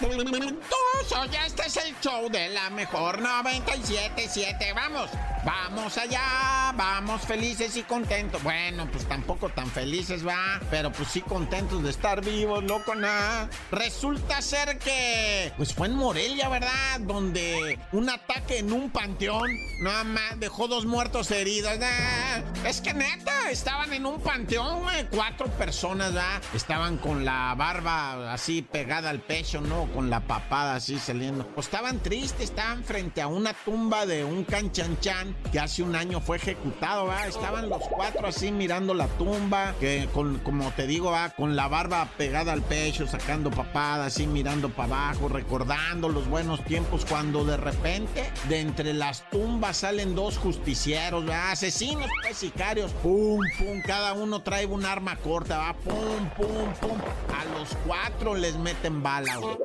Todos, ya este es el show de la mejor 97.7. Vamos, vamos allá, vamos felices y contentos. Bueno, pues tampoco tan felices, va, pero pues sí contentos de estar vivos, loco, nada. Resulta ser que, pues fue en Morelia, ¿verdad? Donde un ataque en un panteón, nada más, dejó dos muertos heridos. nah. Es que neta, estaban en un panteón, güey, cuatro personas, ¿verdad? Estaban con la barba así pegada al pecho, ¿no? Con la papada así saliendo. Pues estaban tristes, estaban frente a una tumba de un canchanchan que hace un año fue ejecutado, ¿va? Estaban los cuatro así mirando la tumba, que con, como te digo, va, con la barba pegada al pecho, sacando papadas, así mirando para abajo, recordando los buenos tiempos cuando de repente de entre las tumbas salen dos justicieros, ¿va? Asesinos, pues sicarios. Pum, pum, cada uno trae un arma corta, va, pum, pum, pum. A los cuatro les meten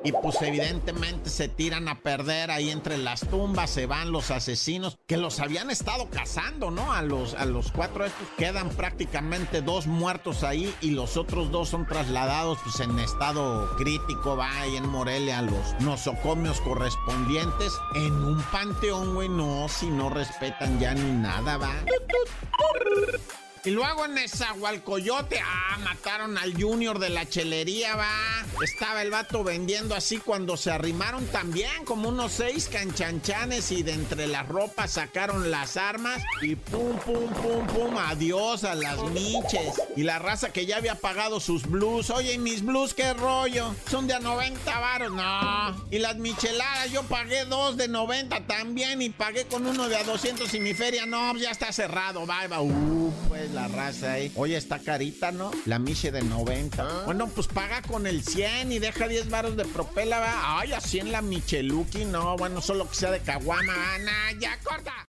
Y pues evidentemente se tiran a perder ahí entre las tumbas, se van los asesinos que los habían estado cazando, ¿no? A los, a los cuatro estos quedan prácticamente dos muertos ahí y los otros dos son trasladados pues en estado crítico, va ahí en Morelia a los nosocomios correspondientes en un panteón, güey, no, si no respetan ya ni nada, va. Y luego en Nezahualcoyote, ah, mataron al Junior de la chelería, va. Estaba el vato vendiendo así cuando se arrimaron también, como unos seis canchanchanes y de entre las ropas sacaron las armas y pum, pum, pum, pum, adiós a las miches. Y la raza que ya había pagado sus blues, oye, ¿y mis blues qué rollo? Son de a 90 varos, no. Y las micheladas, yo pagué dos de 90 también y pagué con uno de a 200 y mi feria, no, ya está cerrado, va, va, uh, pues la raza ahí. Oye, está carita, ¿no? La miche de 90. Bueno, pues paga con el 100 y deja 10 varos de propela, va. Ay, así en la Micheluki, no, bueno, solo que sea de caguama, Ana, ya corta.